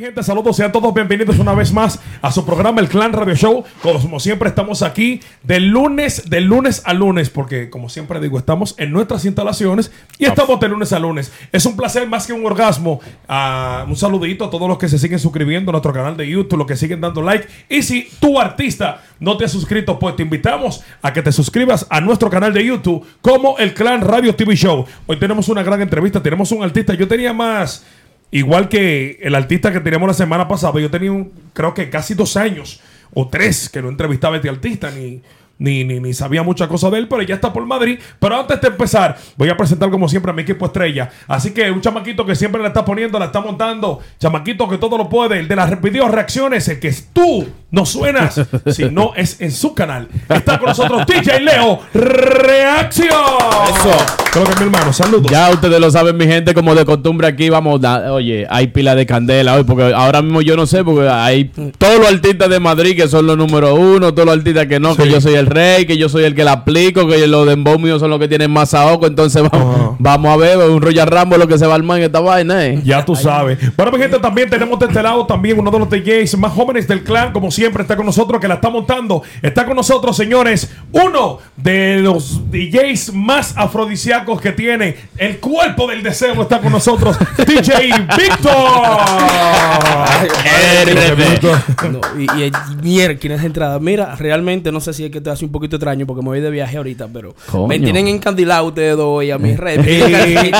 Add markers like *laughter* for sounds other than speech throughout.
mi gente, saludos, sean todos bienvenidos una vez más a su programa El Clan Radio Show. Como siempre estamos aquí de lunes, de lunes a lunes, porque como siempre digo, estamos en nuestras instalaciones y estamos de lunes a lunes. Es un placer más que un orgasmo. Ah, un saludito a todos los que se siguen suscribiendo a nuestro canal de YouTube, los que siguen dando like. Y si tu artista no te has suscrito, pues te invitamos a que te suscribas a nuestro canal de YouTube como El Clan Radio TV Show. Hoy tenemos una gran entrevista, tenemos un artista. Yo tenía más... Igual que el artista que teníamos la semana pasada, yo tenía un, creo que casi dos años o tres que no entrevistaba a este artista, ni, ni, ni, ni sabía mucha cosa de él, pero ya está por Madrid. Pero antes de empezar, voy a presentar como siempre a mi equipo estrella. Así que un chamaquito que siempre la está poniendo, la está montando, chamaquito que todo lo puede, el de las video reacciones, el que tú no suenas, *laughs* si no es en su canal. Está con nosotros DJ Leo Reacción. Eso. Creo que mi hermano, saludos. Ya ustedes lo saben, mi gente, como de costumbre aquí vamos, oye, hay pila de candela hoy, porque ahora mismo yo no sé, porque hay todos los artistas de Madrid que son los número uno, todos los artistas que no, Sí. que yo soy el rey, que yo soy el que la aplico, que los de míos son los que tienen más ahogo, entonces vamos, vamos a ver, un Royal Rambo lo que se va a armar en esta vaina, eh. Ya tú sabes. Bueno, mi gente, también tenemos de este lado también uno de los DJs más jóvenes del clan, como siempre, está con nosotros, que la está montando. Está con nosotros, señores, uno de los DJs más afrodisíacos que tiene. El cuerpo del deseo está con nosotros, *laughs* DJ Víctor. *laughs* No, y, y, y miércoles de entrada. Mira, realmente no sé si es que te un poquito extraño porque me voy de viaje ahorita, pero Coño. me tienen encandilado ustedes dos y a mis redes. Eh,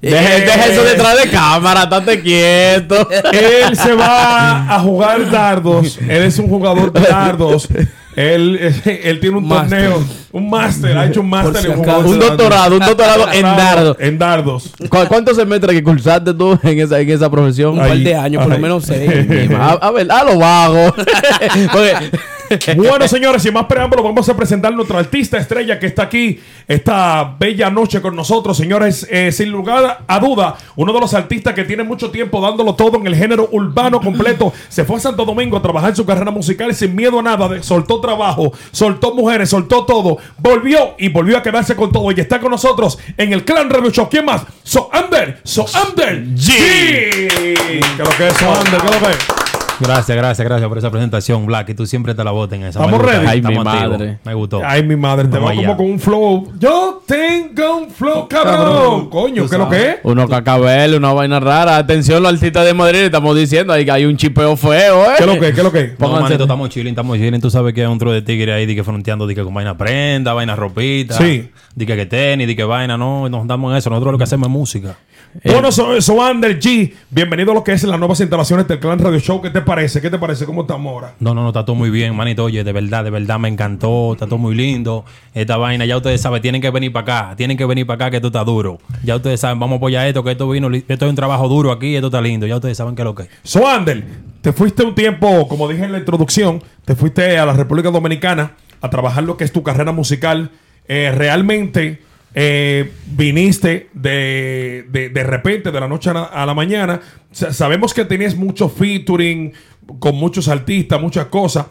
Deja, eso detrás de cámara, estate quieto. Él se va a jugar dardos. Él es un jugador de dardos. Él, él tiene un torneo, un máster, ha hecho un máster si en acaso. jugador de Un dardos. doctorado, un doctorado en dardo. En dardos. ¿Cu- ¿Cuántos semestres que cursaste tú en esa, en esa profesión? Un par Ahí, de años, por lo menos seis. A, a ver, a lo vago. *laughs* Porque- *laughs* Bueno, señores, sin más preámbulo, vamos a presentar a nuestro artista estrella que está aquí esta bella noche con nosotros, señores. eh, sin lugar a duda, uno de los artistas que tiene mucho tiempo dándolo todo en el género urbano completo. *clears throat* Se fue a Santo Domingo a trabajar en su carrera musical sin miedo a nada. soltó trabajo, soltó mujeres, soltó todo. Volvió y volvió a quedarse con todo. Y está con nosotros en el Clan Radio Show. ¿Quién más? So Ander, So Ander G. ¿Qué es lo que es So Ander? ¿Qué es lo que es? Gracias, gracias, gracias por esa presentación, Black. Y tú siempre te la botas en esa. ¿Estamos ready? Ay, mi activos. madre. Me gustó. Ay, mi madre, te va como con un flow. Yo tengo un flow, cabrón. Coño, ¿qué es lo que es? Uno cacabel, una vaina rara. Atención, los artistas de Madrid, estamos diciendo ahí que hay un chipeo feo, ¿eh? ¿Qué es lo que es? ¿Qué es lo que es? No, Pónganse- manito, estamos chilling, estamos chilling. Tú sabes que hay un tro de tigre ahí, di que fronteando, di que con vaina prenda, vaina ropita. Sí. Di que que tenis, di que vaina, no, nos damos en eso. Nosotros lo que hacemos es música. Bueno, so, so Ander G, bienvenido a lo que es las nuevas instalaciones del Clan Radio Show. ¿Qué te parece? ¿Qué te parece? ¿Cómo estamos ahora? No, no, no, está todo muy bien, manito. Oye, de verdad, de verdad me encantó. Está todo muy lindo. Esta vaina, ya ustedes saben, tienen que venir para acá. Tienen que venir para acá que esto está duro. Ya ustedes saben, vamos a apoyar esto, que esto vino, esto es un trabajo duro aquí, esto está lindo. Ya ustedes saben qué es lo que es. So Ander, te fuiste un tiempo, como dije en la introducción, te fuiste a la República Dominicana a trabajar lo que es tu carrera musical. Eh, realmente eh, viniste de, de, de repente, de la noche a la, a la mañana. Sa- sabemos que tenías mucho featuring con muchos artistas, muchas cosas.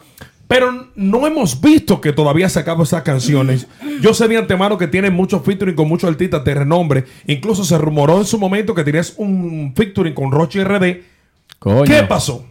Pero no hemos visto que todavía has sacado esas canciones. Yo sé de antemano que tienes muchos featuring con muchos artistas de renombre. Incluso se rumoró en su momento que tenías un featuring con Rochi RD. Coño. ¿Qué pasó?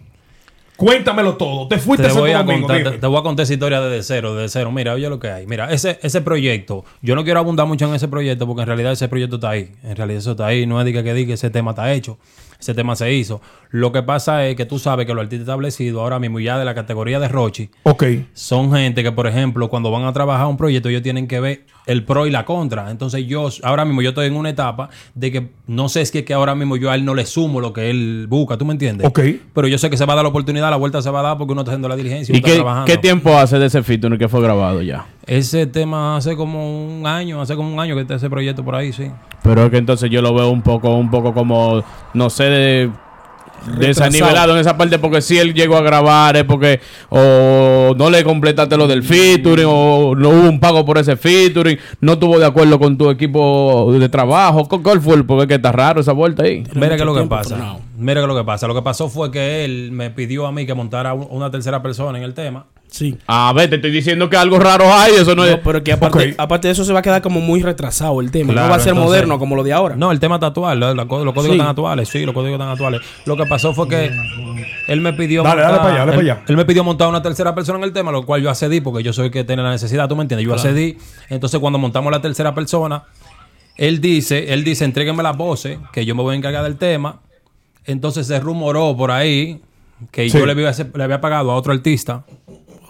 Cuéntamelo todo. Te fuiste Te voy, a contar, te, te voy a contar esa historia desde cero, desde cero. Mira, oye lo que hay. Mira, ese, ese proyecto, yo no quiero abundar mucho en ese proyecto porque en realidad ese proyecto está ahí. En realidad eso está ahí. No es que, que diga que ese tema está hecho. Ese tema se hizo. Lo que pasa es que tú sabes que los artistas establecidos ahora mismo ya de la categoría de Rochi Ok. son gente que, por ejemplo, cuando van a trabajar un proyecto, ellos tienen que ver el pro y la contra. Entonces, yo, ahora mismo, yo estoy en una etapa de que no sé si es que ahora mismo yo a él no le sumo lo que él busca, ¿tú me entiendes? Ok. Pero yo sé que se va a dar la oportunidad, la vuelta se va a dar porque uno está haciendo la diligencia. ¿Y uno está qué, trabajando. qué tiempo hace de ese featuring que fue grabado ya? Ese tema hace como un año, hace como un año que está ese proyecto por ahí, sí. Pero es que entonces yo lo veo un poco, un poco como, no sé, de, desanivelado en esa parte porque si él llegó a grabar es porque o no le completaste lo del featuring o no hubo un pago por ese featuring, no estuvo de acuerdo con tu equipo de trabajo. ¿Cu- ¿Cuál fue el? Porque que está raro esa vuelta ahí. Mira qué es lo que pasa. frenado. Mira qué es lo que pasa. Lo que pasó fue que él me pidió a mí que montara un- una tercera persona en el tema. Sí. A ver, te estoy diciendo que algo raro hay, eso no, es... Pero que aparte, de eso se va a quedar como muy retrasado el tema. no va a ser entonces- moderno como lo de ahora. No, el tema está actual, lo- lo- los códigos Sí. están actuales, sí, los códigos están actuales. Lo que pasó fue que él me pidió Dale, dale para allá, dale él, para allá. él me pidió montar una tercera persona en el tema, lo cual yo accedí porque yo soy el que tiene la necesidad, ¿tú me entiendes? Yo accedí. Entonces, cuando montamos la tercera persona, él dice, él dice, entréguenme las voces, que yo me voy a encargar del tema. Entonces se rumoró por ahí que Sí. yo le había, le había pagado a otro artista.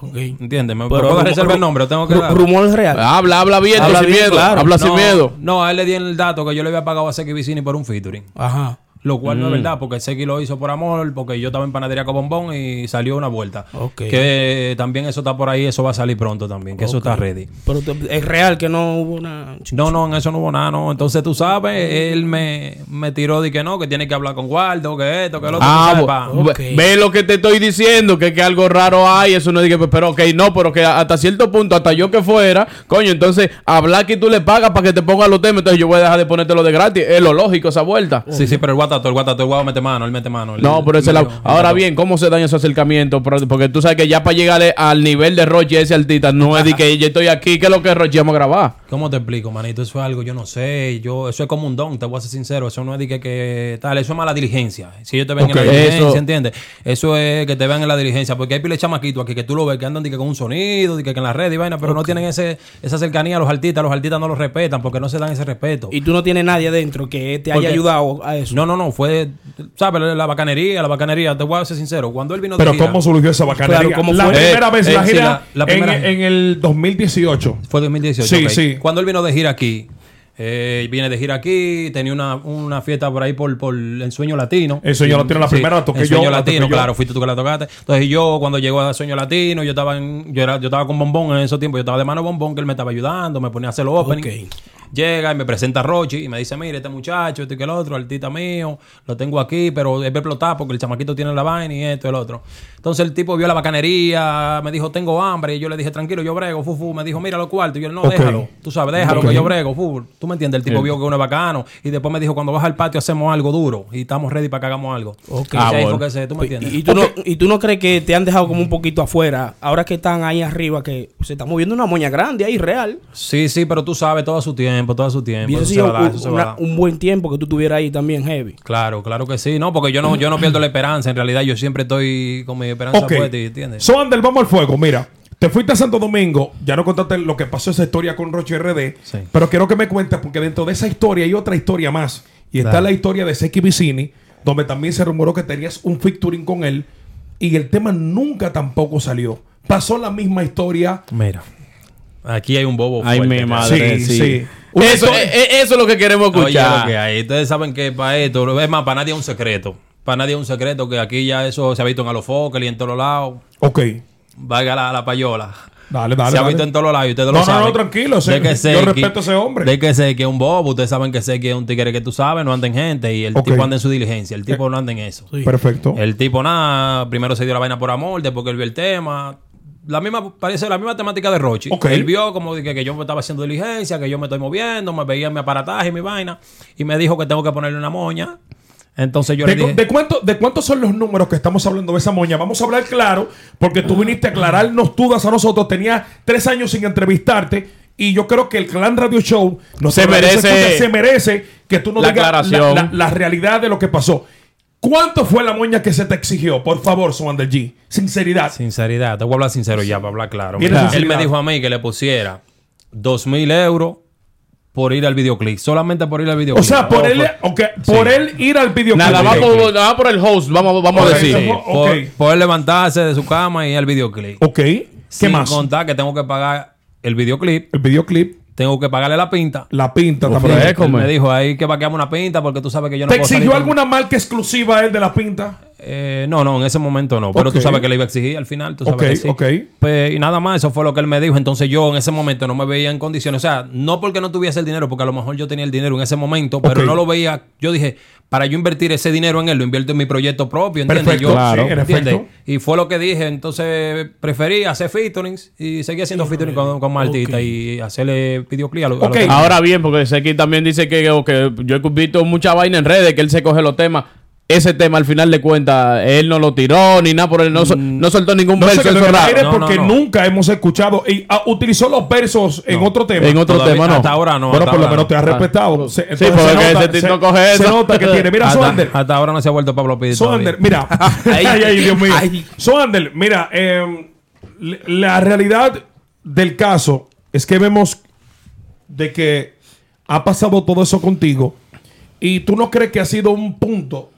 Ok. ¿Entiendes? ¿Me, ¿me Pero puedo reservar el nombre? ¿O tengo que rumor real. Habla, habla bien, Habla sin bien, miedo. claro. Habla sin no, miedo. No, a él le di el dato que yo le había pagado a Seki Vicini por un featuring. Ajá. Lo cual Mm. no es verdad, porque Seki lo hizo por amor, porque yo estaba en panadería con bombón y salió una vuelta. Que también eso está por ahí, eso va a salir pronto también, que eso está ready. Pero es real que no hubo una. No, no, en eso no hubo nada, no. Entonces tú sabes, él me, me tiró de que no, que tiene que hablar con Guardo, que esto, que lo otro. Ah, pa. ve- lo que te estoy diciendo, que, que algo raro hay, eso no diga, pero ok, no, pero que hasta cierto punto, hasta yo que fuera, coño, entonces hablar que tú le pagas para que te ponga los temas, entonces yo voy a dejar de ponértelo de gratis, es lo lógico esa vuelta. Sí, sí, pero el guatato, el guatato, el guau mete mano, él mete mano. No, pero ese la... Ahora bien, ¿cómo se daña ese acercamiento? Porque tú sabes que ya para llegar al nivel de Roche ese artista, no es de que *laughs* yo estoy aquí, que es lo que Roche vamos a grabar. ¿Cómo te explico, manito? Eso es algo, yo no sé. Yo, eso es como un don, te voy a ser sincero. Eso no es de que, que tal, eso es mala diligencia. Si ellos te ven en la diligencia, Eso- ¿entiendes? Eso es que te vean en la diligencia. Porque hay pile chamaquitos aquí que tú lo ves que andan de que con un sonido, de que, que en la red y vaina, pero no tienen ese, esa cercanía a los artistas. Los artistas no los respetan porque no se dan ese respeto. Y tú no tienes nadie adentro que te haya Porque- ayudado a eso. No, no, no, fue, ¿sabes? La, la bacanería, la bacanería, te voy a ser sincero. Cuando él vino de Pero gira- ¿cómo surgió esa bacanería? Claro, ¿cómo la primera Eh, vez, eh, la sí, gira la- la en, primera- en el 2018. Fue 2018. Sí, sí. Cuando él vino de gira aquí, eh, viene de gira aquí, tenía una, una fiesta por ahí por, por el Sueño Latino. El Sueño Latino, la primera la toqué el yo, Sueño toqué Latino, yo. claro, fuiste tú que la tocaste. Entonces yo, cuando llegó a Sueño Latino, yo estaba en, yo, era, yo estaba con Bombón en esos tiempos, yo estaba de mano Bombón, que él me estaba ayudando, me ponía a hacer los opening. Ok. Llega y me presenta a Rochi y me dice, mire, este muchacho, este que el otro, artista mío, lo tengo aquí, pero es explotar porque el chamaquito tiene la vaina y esto y el otro. Entonces el tipo vio la bacanería, me dijo, tengo hambre, y yo le dije, tranquilo, yo brego, fufu. Me dijo, mira los cuartos, y yo, no, déjalo, tú sabes, déjalo que yo brego, fufu. Tú me entiendes, el tipo vio que uno es bacano, y después me dijo, cuando vas al patio hacemos algo duro, y estamos ready para que hagamos algo. Ok. Y Ah, ahí bueno. fue que se, tú me entiendes. Y, y tú no, y tú no crees que te han dejado como un poquito afuera, ahora que están ahí arriba, que se está moviendo una moña grande ahí, real. Sí, sí, pero tú sabes, todo a su tiempo, todo a su tiempo. Hubiese Eso se sido va a dar, un, eso se va a una- dar. un buen tiempo que tú estuvieras ahí también heavy. Claro, claro que sí. No, porque yo no, yo no pierdo la esperanza. En realidad, yo siempre estoy con mi esperanza Ok. puesta, ¿entiendes? So, Ander, vamos al fuego. Mira, te fuiste a Santo Domingo. Ya no contaste lo que pasó esa historia con Roche RD. Sí. Pero quiero que me cuentes, porque dentro de esa historia hay otra historia más. Y está Dale. la historia de Seki Vicini, donde también se rumoró que tenías un featuring con él. Y el tema nunca tampoco salió. Pasó la misma historia. Mira, aquí hay un bobo. Ay, fuerte, mi madre, Sí, sí. sí. Eso, historia- eh, eh, eso es lo que queremos Oye, escuchar. lo que hay. Ustedes saben que para esto, es más, para nadie es un secreto. Para nadie es un secreto que aquí ya eso se ha visto en Alofoque y en todos lados. Ok. Valga la, la payola. Dale, dale. se ha dale. visto en todos lados y ustedes No, lo no, saben. no, tranquilo, sé- De que yo Seki- respeto a ese hombre. De que sé que es un bobo. Ustedes saben que sé que es un tigre que tú sabes, no anda en gente y el tipo anda en su diligencia. El tipo no anda en eso. Sí. Perfecto. El tipo nada, primero se dio la vaina por amor, después que él vio el tema. La misma, parece la misma temática de Rochi. Él vio como que, que yo me estaba haciendo diligencia, que yo me estoy moviendo, me veía en mi aparataje y mi vaina, y me dijo que tengo que ponerle una moña. Entonces yo ¿De, le dije, de cuánto, ¿De cuántos son los números que estamos hablando de esa moña? Vamos a hablar claro, porque tú viniste a aclararnos dudas a nosotros. Tenía tres años sin entrevistarte. Y yo creo que el Clan Radio Show no Se merece- se merece que tú nos la digas la, aclaración. la- la realidad de lo que pasó. ¿Cuánto fue la moña que se te exigió? Por favor, Suander G. Sinceridad. sinceridad, te voy a hablar sincero ya, para hablar claro. Mira, él me dijo a mí que le pusiera dos mil euros por ir al videoclip, solamente por ir al videoclip. O sea, por él, por él ir al videoclip. Nada, va Ok. por, nada por el host, vamos, vamos a decir. sí. por, por levantarse de su cama y ir al videoclip. Ok. ¿Qué Sin más? contar que tengo que pagar el videoclip, El videoclip, tengo que pagarle la pinta. la pinta Uf, también. Él me dijo ahí que vaqueamos una pinta porque tú sabes que yo no ¿Te puedo exigió salir con- alguna marca exclusiva él de la pinta? Eh, no, no, en ese momento no. Pero tú sabes que le iba a exigir al final. Tú sabes Ok, que sí. ok. Pues, y nada más, eso fue lo que él me dijo. Entonces yo en ese momento no me veía en condiciones. O sea, no porque no tuviese el dinero, porque a lo mejor yo tenía el dinero en ese momento, pero no lo veía. Yo dije, para yo invertir ese dinero en él, lo invierto en mi proyecto propio, ¿entiendes? Perfecto, Yo, claro. sí, en ¿entiendes? efecto. Y fue lo que dije. Entonces preferí hacer featurings y seguir haciendo featuring con, con más artistas y hacerle videoclip a los a que- Ahora bien, porque Seki también dice que, o que yo he visto mucha vaina en redes, que él se coge los temas. Ese tema al final de cuentas él no lo tiró ni nada por él, no, sol- no soltó ningún No verso eso el raro. aire No, porque no. nunca hemos escuchado. Y ah, utilizó los versos en otro tema. En otro Todavía- tema no. Hasta ahora no. bueno, por lo menos no. te ha respetado. Se- entonces porque se nota- ese Tito se- coge se eso. nota que tiene. Mira, Soander. hasta ahora no se ha vuelto Pablo Pidi Soander, mira. *laughs* ay, ay, Dios mío. Ay. Soander, mira. eh, l- la realidad del caso es que vemos de que ha pasado todo eso contigo y tú no crees que ha sido un punto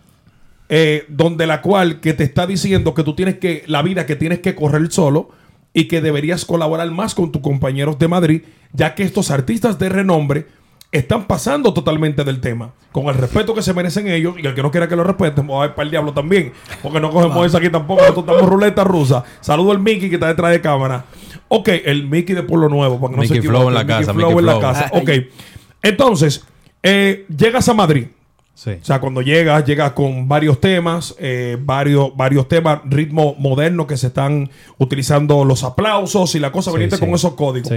eh, donde la cual que te está diciendo que tú tienes que la vida que tienes que correr solo y que deberías colaborar más con tus compañeros de Madrid ya que estos artistas de renombre están pasando totalmente del tema. Con el respeto que se merecen ellos y el que no quiera que lo respeten vamos a ver para el diablo también porque no cogemos eso aquí tampoco. Nosotros estamos ruleta rusa. Saludo al Mickey que está detrás de cámara. Ok el Mickey de Pueblo Nuevo para que no se Mickey Flow en la Mickey casa, Flow Mickey en la casa. Ok. Entonces eh, llegas a Madrid Sí. o sea, cuando llegas, llegas con varios temas, eh, varios, varios temas, ritmo moderno que se están utilizando los aplausos y la cosa, Sí, veniste sí. con esos códigos.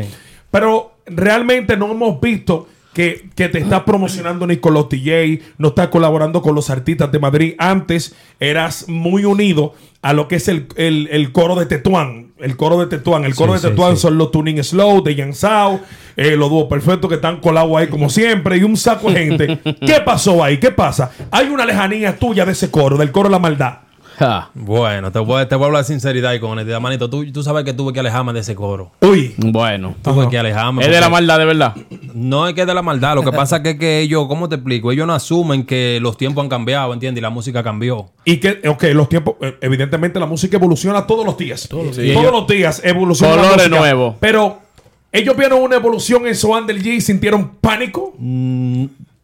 Pero realmente no hemos visto que, que te estás promocionando ni con los DJ, no estás colaborando con los artistas de Madrid. Antes eras muy unido a lo que es el, el- el coro de Tetuán. El coro de Tetuán. El coro Sí, de Tetuán sí. son los Tuning Slow de Yansao, eh, los dúos perfectos que están colados ahí como siempre y un saco de gente. *laughs* ¿Qué pasó ahí? ¿Qué pasa? Hay una lejanía tuya de ese coro, del coro de la maldad. Ja. Bueno, te voy, te voy a hablar de sinceridad y con honestidad, manito. Tú, tú sabes que tuve que alejarme de ese coro. Uy. Bueno. Tuve que alejarme. Es de la maldad, de verdad. No es que es de la maldad. Lo que pasa es que, que ellos, ¿cómo te explico? Ellos no asumen que los tiempos han cambiado, ¿entiendes? Y la música cambió. Y que, ok, los tiempos, eh, evidentemente la música evoluciona todos los días. Todos los días. Todos los días evoluciona Colores nuevos. Pero ellos vieron una evolución en Soan del G y sintieron pánico.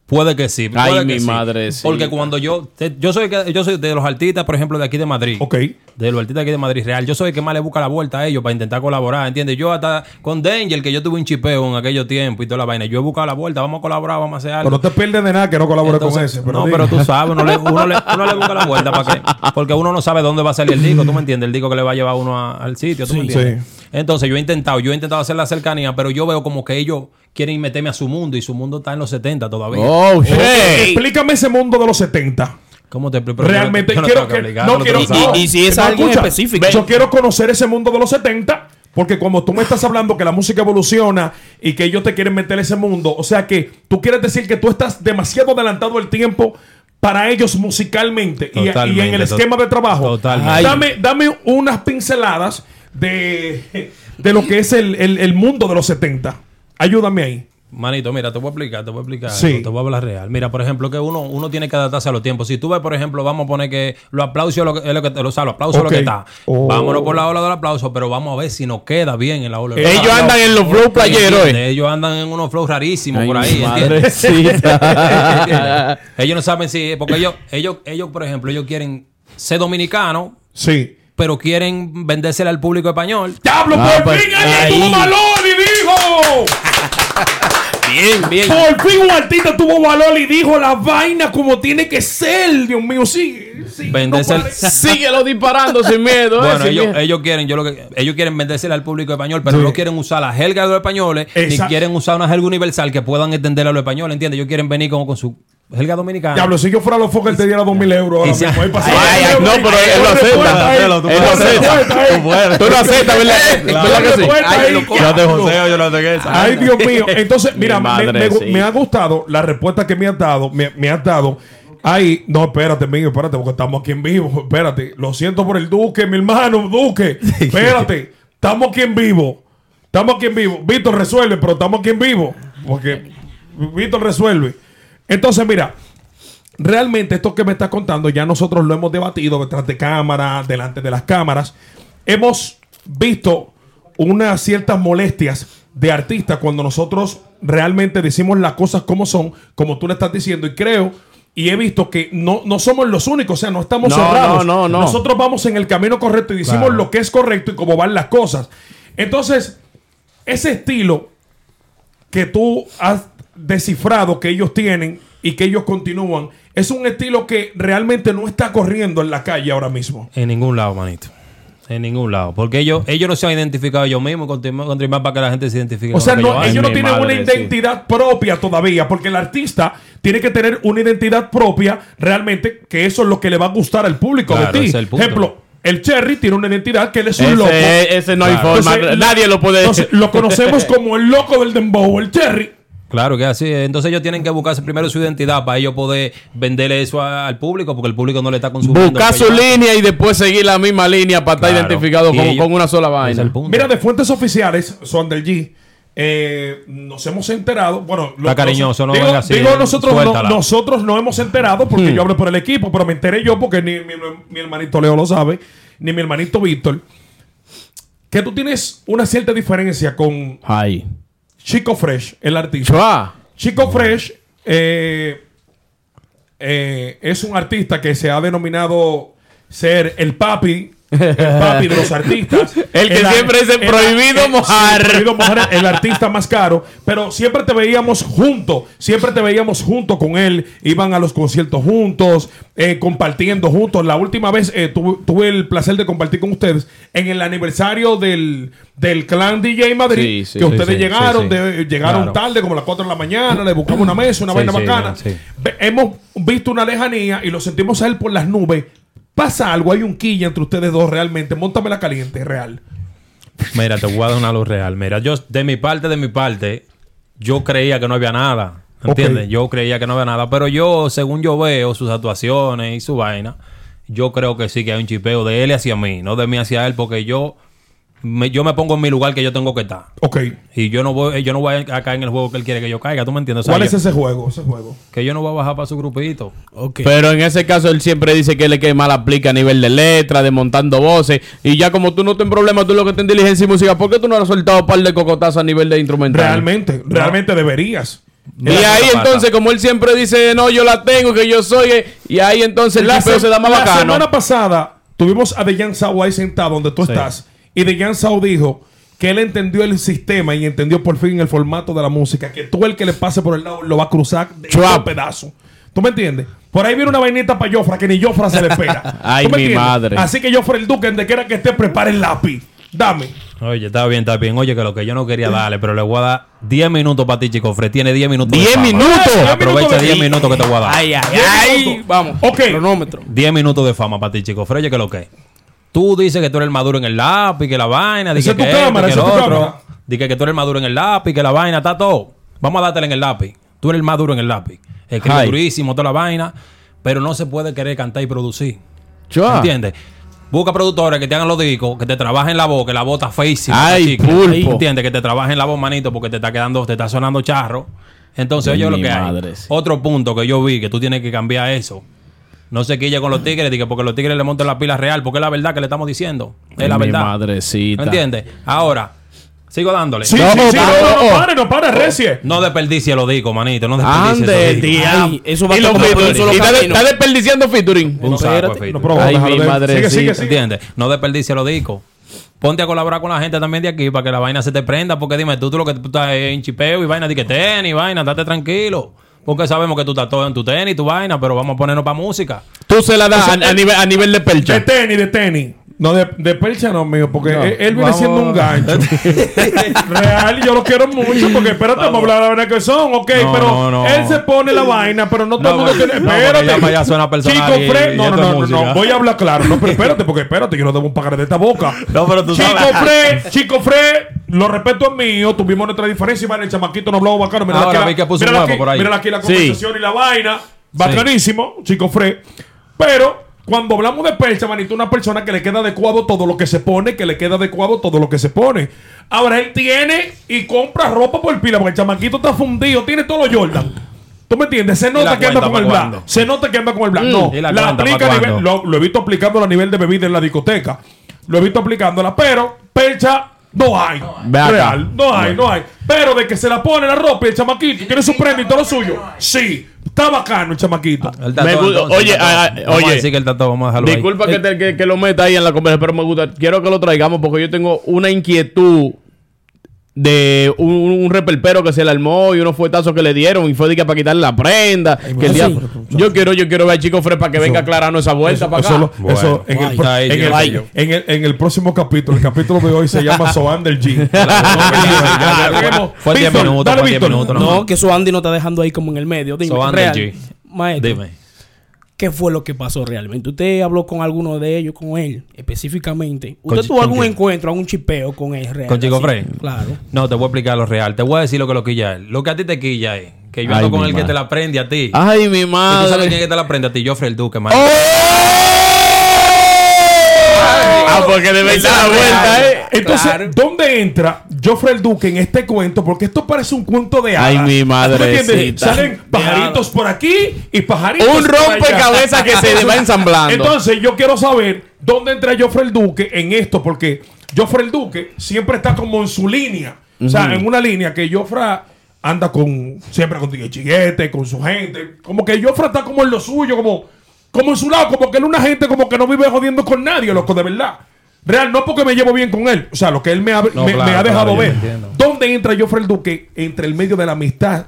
Puede que sí. Ay, puede mi que sí. madre, sí. Porque cuando yo. te- yo, soy, que- yo soy de los artistas, por ejemplo, de aquí de Madrid. Ok. De los artistas de aquí de Madrid Real. Yo soy el que más le busca la vuelta a ellos para intentar colaborar, ¿entiendes? Yo hasta con Danger, que yo tuve un chipeo en aquellos tiempos y toda la vaina. Yo he buscado la vuelta, vamos a colaborar, vamos a hacer algo. Pero no te pierdes de nada que no colabore con ese. Pero no, dime. pero tú *laughs* sabes, uno le, uno, le, uno le busca la vuelta para que, porque uno no sabe dónde va a salir el disco, tú me entiendes, el disco que le va a llevar uno a- al sitio, tú me Sí. entiendes. Entonces yo he intentado, yo he intentado hacer la cercanía, pero yo veo como que ellos quieren meterme a su mundo y su mundo está en los 70 todavía. Oh, shit. Explícame ese mundo de los 70. ¿Cómo te explico? Realmente yo no quiero tengo que. obligar, No quiero. no. Y- y si es no, alguien escucha, específico. Yo quiero conocer ese mundo de los 70. Porque como tú me estás hablando que la música evoluciona y que ellos te quieren meter ese mundo, o sea que tú quieres decir que tú estás demasiado adelantado el tiempo para ellos musicalmente y- y, en el esquema de trabajo. totalmente. Dame, dame unas pinceladas de, de lo que es el, el- el mundo de los 70. Ayúdame ahí. Manito, mira, te voy a explicar, te voy a explicar, Sí. te voy a hablar real. Mira, por ejemplo, que uno, uno tiene que adaptarse a los tiempos. Si tú ves, por ejemplo, vamos a poner que los aplausos es lo que, lo que, o sea, los aplausos es lo que está. Oh. Vámonos por la ola del aplauso, pero vamos a ver si nos queda bien en la ola. del Ellos aplauso. andan en los flow playeros, eh. Ellos andan en unos flows rarísimos por ahí, *laughs* ¿entiendes? ellos no saben si, porque ellos, ellos, ellos, por ejemplo, ellos quieren ser dominicanos, Sí. pero quieren vendérsela al público español. ¡Diablo! Ah, ¡Por pues, fin alguien ahí. tuvo valor y dijo! Bien, bien. Por fin un artista tuvo valor y dijo la vaina como tiene que ser. Dios mío, sí. sí Venderse no el- vale. *laughs* Síguelo disparando sin miedo. eh, Bueno, sin ellos, miedo. ellos quieren, yo lo que ellos quieren vendérsela al público español, pero Sí. no quieren usar la jerga de los españoles, ni quieren usar una jerga universal que puedan entender a los españoles, ¿entiendes? Ellos quieren venir como con su jerga dominicana. Diablo, si yo fuera a los Fokker te diera dos mil euros. ahora mismo. Ahí no, pero él lo acepta. Él lo acepta. Tú lo aceptas, ¿verdad? ¿Verdad que sí? Yo te joseo, yo no te esa. Ay, Dios mío. Entonces, mira, Mi me, ha gustado la respuesta que me has dado. Me, has dado. Ay, no, espérate, mío, espérate, porque estamos aquí en vivo. Espérate. Lo siento por el Duque, mi hermano, Duque. *laughs* Espérate. Estamos aquí en vivo. Estamos aquí en vivo. Víctor resuelve, pero estamos aquí en vivo. Porque Víctor resuelve. Entonces, mira. Realmente esto que me estás contando ya nosotros lo hemos debatido detrás de cámara, delante de las cámaras. Hemos visto unas ciertas molestias de artistas cuando nosotros realmente decimos las cosas como son, como tú le estás diciendo, y creo y he visto que no, no somos los únicos, o sea, no estamos No, cerrados. no, no, no. Nosotros vamos en el camino correcto y decimos Claro. lo que es correcto y cómo van las cosas. Entonces, ese estilo que tú has descifrado que ellos tienen y que ellos continúan, es un estilo que realmente no está corriendo en la calle ahora mismo. En ningún lado, manito. En ningún lado. Porque ellos, ellos no se han identificado ellos mismos. Continúan continuar para que la gente se identifique. O sea, no, ellos no tienen una sí. identidad propia todavía, porque el artista tiene que tener una identidad propia realmente, que eso es lo que le va a gustar al público Claro, de ti. el punto. Ejemplo, el Cherry tiene una identidad que él es un Ese, loco. ese no hay Claro. forma. Entonces, nadie lo puede Entonces, lo conocemos *laughs* como el loco del dembow, el Cherry. Claro que así es. Entonces ellos tienen que buscarse primero su identidad para ellos poder venderle eso a- al público porque el público no le está consumiendo. Buscar lo su línea y después seguir la misma línea para estar Claro. identificado Y con, ellos- con una sola vaina. Mira, de fuentes oficiales, son del G. eh, nos hemos enterado. Bueno, Está cariñoso, no digo, venga así, digo nosotros, no, suéltala. nosotros no hemos enterado porque yo hablo por el equipo, pero me enteré yo porque ni mi, mi hermanito Leo lo sabe, ni mi hermanito Víctor. Que tú tienes una cierta diferencia con Ay. Chico Fresh, el artista. Chua. Chico Fresh eh, eh, es un artista que se ha denominado ser el papi. El papi de los *laughs* artistas. El que siempre dice, el- "Prohibido el- mojar". sí, prohibido mojar, el artista más caro. Pero siempre te veíamos junto. Siempre te veíamos junto con él. Iban a los conciertos juntos. eh, compartiendo juntos. La última vez eh, tuve, tuve el placer de compartir con ustedes en el aniversario del, del clan DJ Madrid. Sí, sí, que ustedes sí, llegaron, de- llegaron Claro. tarde, como a las 4 de la mañana. Le buscamos una mesa, una vaina bacana. Hemos visto una lejanía y lo sentimos a él por las nubes. Pasa algo, hay un quilla entre ustedes dos realmente. Móntame la caliente, real. Mira, te voy a dar una luz real. Mira, yo, de mi parte, de mi parte, yo creía que no había nada. ¿Entiendes? Yo creía que no había nada. Pero yo, según yo veo sus actuaciones y su vaina, yo creo que sí que hay un chipeo de él hacia mí, no de mí hacia él, porque yo me, yo me pongo en mi lugar que yo tengo que estar. Ok. Y yo no voy, yo no voy a caer en el juego que él quiere que yo caiga. ¿Tú me entiendes? O sea, ¿Cuál es yo- ese juego? Ese juego. Que yo no voy a bajar para su grupito. Ok. Pero en ese caso él siempre dice que él es que mal aplica a nivel de letra, de montando voces. Y ya como tú no tienes problema, tú lo que tienes diligencia y música, ¿por qué tú no has soltado un par de cocotazos a nivel de instrumental? Realmente, realmente deberías. Y ahí entonces, como él siempre dice, no, yo la tengo, que yo soy, eh, y ahí entonces el La, se- se da más la bacano. semana pasada tuvimos a Dejan Sau ahí sentado donde tú Sí. estás. Y Dejan Sau dijo que él entendió el sistema y entendió por fin el formato de la música. Que tú el que le pase por el lado lo va a cruzar de un pedazo. ¿Tú me entiendes? Por ahí viene una vainita para Jofra que ni Jofra se le espera. *laughs* Ay, ¿Tú me mi entiendes? madre. Así que Jofra el Duque, donde quiera que esté, prepare el lápiz. Dame. Oye, está bien, está bien. Oye, que lo que yo no quería darle, pero le voy a dar 10 minutos para ti, chico. Fred tiene 10 minutos. de 10 fama. minutos. Aprovecha minutos de- 10 minutos que te voy a dar. Ay, ay, ay. Vamos. Ok. Cronómetro. 10 minutos de fama para ti, chico. Fred, oye, que lo que. Tú dices que tú eres el maduro en el lápiz, que la vaina, tu que esto, cámara, que el otro. Dije que tú eres el maduro en el lápiz, que la vaina, está todo. Vamos a dártela en el lápiz. Tú eres el maduro en el lápiz. Escribe durísimo, toda la vaina. Pero no se puede querer cantar y producir. Chua. ¿Entiendes? Busca productores que te hagan los discos, que te trabajen la voz, que la voz está feísima. Ay, pulpo. ¿Entiendes? Que te trabajen la voz, manito, porque te está quedando, te está sonando charro. Entonces, oye lo que madre, hay. sí. Otro punto que yo vi que tú tienes que cambiar eso. No se quille con los tigres, dije, porque los tigres le montan la pila real, porque es la verdad que le estamos diciendo. Es Ay, la mi verdad. madrecita. ¿Me entiendes? Ahora, sigo dándole. Sí, No, sí, No, no, pare, no pare, recie. No desperdicie lo digo, manito. No desperdicie Ande, eso digo. tía. Ay, eso va y a solo Y está, desperdiciando featuring. Espérate. No, Ay, mi de- madrecita. Sigue, sigue, sigue. ¿Entiendes? No desperdicie los discos. Ponte a colaborar con la gente también de aquí para que la vaina se te prenda. Porque dime, tú, tú lo que tú estás en chipeo y vaina, di que tenis, vaina, date tranquilo. Porque sabemos que tú estás todo en tu tenis, tu vaina, pero vamos a ponernos para música. Tú se la das O sea, a, a nivel, a nivel de De pelcha. tenis, de tenis. No, de, de percha no, mío, porque No. él, él viene siendo un gancho. *laughs* Real, y yo lo quiero mucho, porque espérate, vamos a hablar de la vaina que son, ok, No, pero no, él se pone la vaina, pero no todo el mundo tiene. Espérate. ya suena personal Chico y no, no, no, no, voy a hablar claro, no, pero *laughs* espérate, porque espérate, yo no debo pagar de esta boca. No, pero tú Chico sabes. Fred, Chico Fred, lo respeto es mío, tuvimos nuestra diferencia y van el chamaquito no habló bacano. Mira Ahora aquí que puso un aquí, por ahí. mírala aquí la conversación y la vaina, bacanísimo, Chico Fred. Pero cuando hablamos de percha, manito, una persona que le queda adecuado todo lo que se pone, que le queda adecuado todo lo que se pone. Ahora él tiene y compra ropa por pila, porque el chamaquito está fundido, tiene todo lo Jordan. ¿Tú me entiendes? Se nota que anda con el black. Se nota que anda con el black. no, ¿Y la, la aplica a nivel, lo, lo he visto aplicándola a nivel de bebida en la discoteca. Lo he visto aplicándola, pero percha no hay. Ve acá. Real, no hay, no hay. Pero de que se la pone la ropa y el chamaquito tiene su prenda y todo lo suyo. Sí, está bacano el chamaquito. Él está Me todo, gu- entonces, oye, está ah, ah, Vamos a oye. decir que está todo, vamos a dejarlo ahí. Disculpa que, te- que- que lo meta ahí en la conversación, pero me gusta. Quiero que lo traigamos porque yo tengo una inquietud de un, un repelpero que se le armó y unos fuetazos que le dieron y fue de que para quitarle la prenda. que el sí. día- yo quiero, yo quiero ver a Chico Fred para que venga aclarando esa vuelta Eso, para eso acá. Bueno, eso en, el, ahí, en, el, en el- en el próximo capítulo, el capítulo de hoy se llama *laughs* Soan del G. fue diez Víctor, minutos, No, no. que eso Andy no está dejando ahí como en el medio. Dime, So, G. maestro, Dime. ¿Qué fue lo que pasó realmente? Usted habló con alguno de ellos, con él, específicamente. ¿Con ¿Usted tuvo algún encuentro, algún chipeo con él real? ¿Con Chico así? Frey? Claro. No, te voy a explicar lo real. Te voy a decir lo que lo quilla él. Lo que a ti te quilla es que yo Ay, ando con el que madre. te la prende a ti. Ay, mi ¿Y tú sabes quién es madre. que te la prende a ti? Joffrey el Duque, man. Ah, porque de verdad la vuelta, eh. Entonces, Claro. ¿dónde entra Joffrey el Duque en este cuento? Porque esto parece un cuento de hadas. Ay, mi madrecita. Salen pajaritos por aquí y pajaritos Un por allá. rompecabezas que se va ensamblando. Entonces, yo quiero saber dónde entra Joffrey el Duque en esto, porque Joffrey el Duque siempre está como en su línea. O sea, en una línea que Joffrey anda con siempre con Chiguete, con su gente. Como que Joffrey está como en lo suyo, como, como en su lado, como que él es una gente como que no vive jodiendo con nadie, loco, de verdad. Real, no porque me llevo bien con él. O sea, lo que él me ha, No, me, claro, me ha dejado claro, ver. ¿Dónde entra Joffrey el Duque entre el medio de la amistad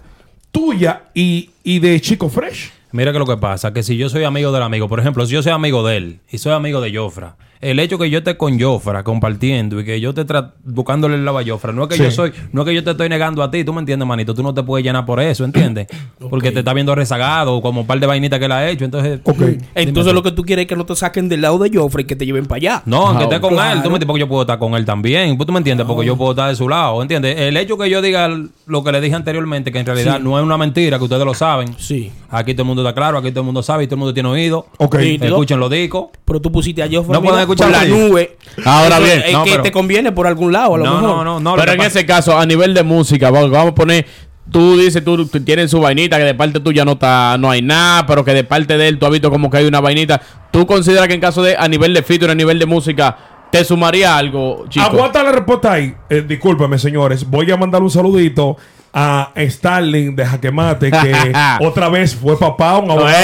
tuya y, y de Chico Fresh? Mira que lo que pasa, que si yo soy amigo del amigo, por ejemplo, si yo soy amigo de él y soy amigo de Jofra, el hecho que yo esté con Jofra compartiendo y que yo esté buscándole el lado a Jofra, no es que Sí. yo soy, no es que yo te estoy negando a ti, tú me entiendes, manito, tú no te puedes llenar por eso, ¿entiendes? Porque te está viendo rezagado, como un par de vainitas que él ha hecho, entonces... Ok. Entonces lo que tú quieres es que no te saquen del lado de Joffrey, que te lleven para allá. No, aunque esté con claro. él, tú me entiendes, porque yo puedo estar con él también. Pues, ¿Tú me entiendes? Porque yo puedo estar de su lado, ¿entiendes? El hecho que yo diga lo que le dije anteriormente, que en realidad no es una mentira, que ustedes lo saben. Sí. Aquí todo el mundo está claro, aquí todo el mundo sabe y todo el mundo tiene oído. Ok. Escuchen los discos. Pero tú pusiste a Joffrey No escuchar la nube. Ahora bien, es no, que pero- te conviene por algún lado, a lo No, mejor. no, no, Pero en ese caso, a nivel de música, vamos, vamos a poner. Tú dices, tú, tú tienes su vainita, que de parte tuya no está, no hay nada, pero que de parte de él tú has visto como que hay una vainita. ¿Tú consideras que en caso de, a nivel de feature, a nivel de música, te sumaría algo, chico? Aguanta la respuesta ahí. Eh, discúlpeme, señores. Voy a mandar un saludito a Starling de Jaquemate, que *laughs* otra vez fue papá, un abrazo.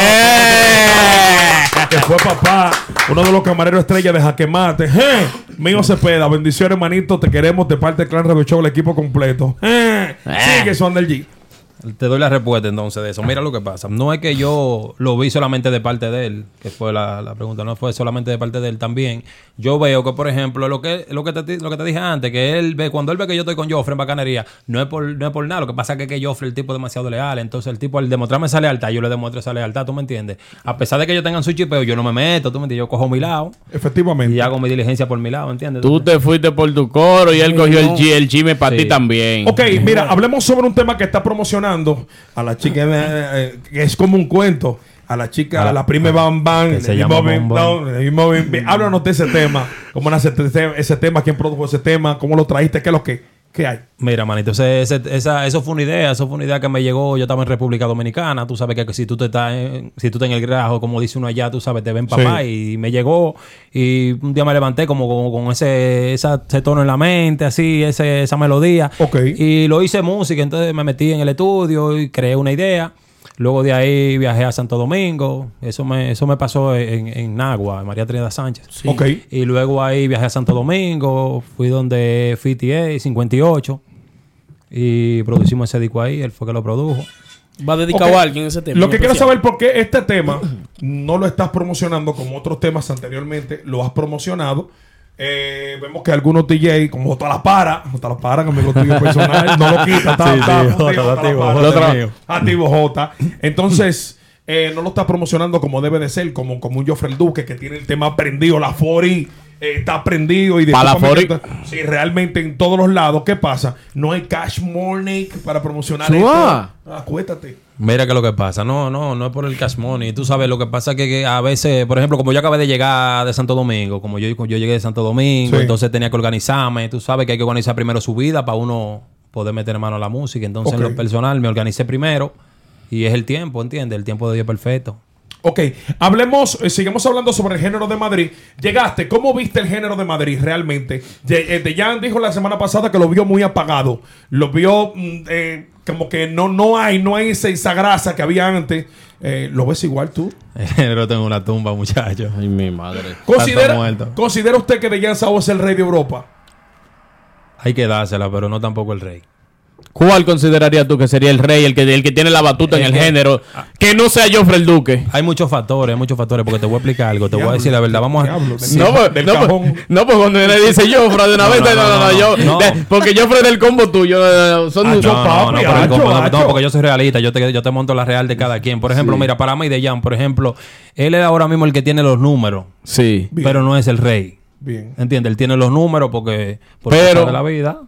¡Eh! que fue papá, uno de los camareros estrella de Jaquemate. ¡Eh! Mío Cepeda, bendiciones, hermanito. Te queremos de parte del Clan Radio Show, el equipo completo. ¡Eh! Sigue son del G. Te doy la respuesta entonces de eso. Mira lo que pasa. No es que yo lo vi solamente de parte de él, que fue la, la pregunta, no fue solamente de parte de él también. Yo veo que, por ejemplo, lo que, lo que, te, lo que te dije antes, que él ve, cuando él ve que yo estoy con Joffrey en bacanería, no es por, no es por nada. Lo que pasa es que, que Joffrey el tipo es demasiado leal. Entonces el tipo al demostrarme esa lealtad, yo le demuestro esa lealtad, ¿tú me entiendes? A pesar de que ellos tengan su chipeo, yo no me meto, ¿tú me entiendes? Yo cojo mi lado Efectivamente. y hago mi diligencia por mi lado, ¿entiendes? Tú te fuiste por tu coro y él cogió no. el, el chisme para Sí. ti también. Ok, mira, hablemos sobre un tema que está promocionando a la chica, eh, eh, que es como un cuento. A la chica, A a la- la, prima Bam Bam, Bam. Háblanos de ese tema. ¿Cómo nace ese, ese tema? ¿Quién produjo ese tema? ¿Cómo lo trajiste? ¿Qué es lo que, qué hay? Mira, manito, ese- ese- esa, eso fue una idea, eso fue una idea que me llegó, yo estaba en República Dominicana, tú sabes que si tú te estás en, si tú estás en el grajo, como dice uno allá, tú sabes, te ven papá y me llegó y un día me levanté como, como con ese, esa- ese tono en la mente, así, ese, esa melodía. Y lo hice música, entonces me metí en el estudio y creé una idea. Luego de ahí viajé a Santo Domingo, eso me, eso me pasó en, en Nagua, en María Trinidad Sánchez. Ok. Y luego ahí viajé a Santo Domingo, fui donde FTA 58 y producimos ese disco ahí, él fue que lo produjo. Va dedicado Ok. a alguien ese tema. Lo que quiero saber por qué este tema no lo estás promocionando como otros temas anteriormente, lo has promocionado. Eh, vemos que algunos DJ, como Jota La Para, Jota La Para, amigo tuyo personal, no lo quita, está, Sí, está sí, activo, Para, Jota. Entonces, eh, no lo está promocionando como debe de ser, como, como un Joffrey Duque que tiene el tema prendido, la Fori. eh, está prendido y Pa' la discúlpame Fori. que- Sí, realmente en todos los lados. ¿Qué pasa? No hay cash morning para promocionar Suá. esto. Acuéstate. Mira que lo que pasa, no, no, no es por el cash money. Tú sabes, lo que pasa es que, que a veces, por ejemplo, como yo acabé de llegar de Santo Domingo, como yo, yo llegué de Santo Domingo, Sí. entonces tenía que organizarme. Tú sabes que hay que organizar primero su vida para uno poder meter mano a la música. Entonces, en lo personal, me organicé primero y es el tiempo, ¿entiendes? El tiempo de Dios perfecto. Ok, hablemos, eh, sigamos hablando sobre el género de Madrid. Llegaste, ¿cómo viste el género de Madrid realmente? Eh, Dejan dijo la semana pasada que lo vio muy apagado. Lo vio mm, eh, como que no, no hay, no hay esa, esa grasa que había antes. Eh, ¿Lo ves igual tú? *laughs* Pero tengo una tumba, muchacho. Ay, mi madre. ¿Considera. ¿Considera usted que Dejan Sao es el rey de Europa? hay que dársela, pero no tampoco el rey. ¿Cuál considerarías tú que sería el rey, el que, el que tiene la batuta en el género? Que no sea Joffrey el Duque. Hay muchos factores, hay muchos factores, porque te voy a explicar algo, te voy a decir la verdad. Vamos a. No, pues, no, pues- cajón. no, pues cuando le dice *laughs* Joffrey de una No, vez, no, no, no, no, no, yo, no. de- porque Joffrey del combo tuyo, no, no, son Ah, un- yo- No, no, no, no, porque yo soy realista, yo te, yo te monto la real de cada quien. Por ejemplo, mira, para mí de Jan, por ejemplo, él es ahora mismo el que tiene los números, Sí. Bien. pero no es el rey. Bien. ¿Entiendes? Él tiene los números porque por Pero- de la vida.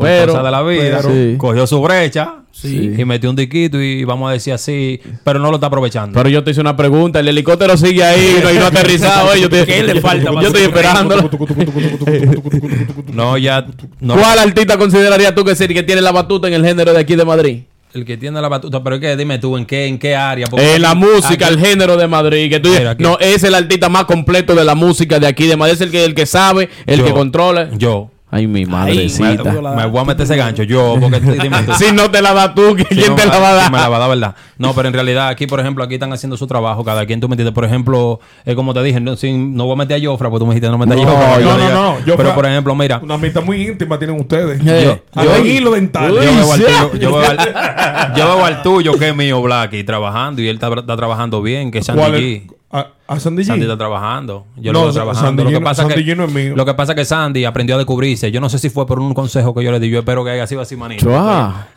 Por pero- cosa de la vida. pero- Sí. Cogió su brecha Sí. y metió un diquito y vamos a decir así, pero no lo está aprovechando. Pero yo te hice una pregunta, el helicóptero sigue ahí, no, y no ha aterrizado, eh, yo te- ¿Qué le falta Yo estoy esperando. *laughs* no, ya. No, ¿Cuál artista considerarías tú que es el que tiene la batuta en el género de aquí de Madrid? El que tiene la batuta, pero es que dime tú, ¿en qué, en qué área? En la música, aquí- el género de Madrid. Que tú Mira, no, es el artista más completo de la música de aquí de Madrid. Es el que, el que sabe, el Yo. que controla. Yo. Ay, mi Ay, Me, madrecita. Yo me voy a meter ese gancho, yo, *laughs* porque si no te la das tú, Si ¿quién no te la va a si Me la dar? va a dar, ¿verdad? No, pero en realidad aquí, por ejemplo, aquí están haciendo su trabajo, cada quien, tú me entiendes. Por ejemplo, es como te dije, no, sin- no voy a meter a Jofra, porque tú me dijiste no meter a No, Jofra. no, yo no, no, Jofra- Pero por ejemplo, mira, Una amistad muy íntima tienen ustedes. Eh, Yo, yo- yo, hilo dental. Yo veo, al tuyo, yo, veo al, yo veo al tuyo que es mío, Blacky, trabajando y él está, está trabajando bien, que es Sandy. ¿A, a Sandy G? Sandy está trabajando. Yo No, lo veo trabajando. Sandy lo, que no- pasa Sandy que, no es mío. lo que pasa que Sandy aprendió a descubrirse. Yo no sé si fue por un consejo que yo le di. Yo espero que haya sido así, manito.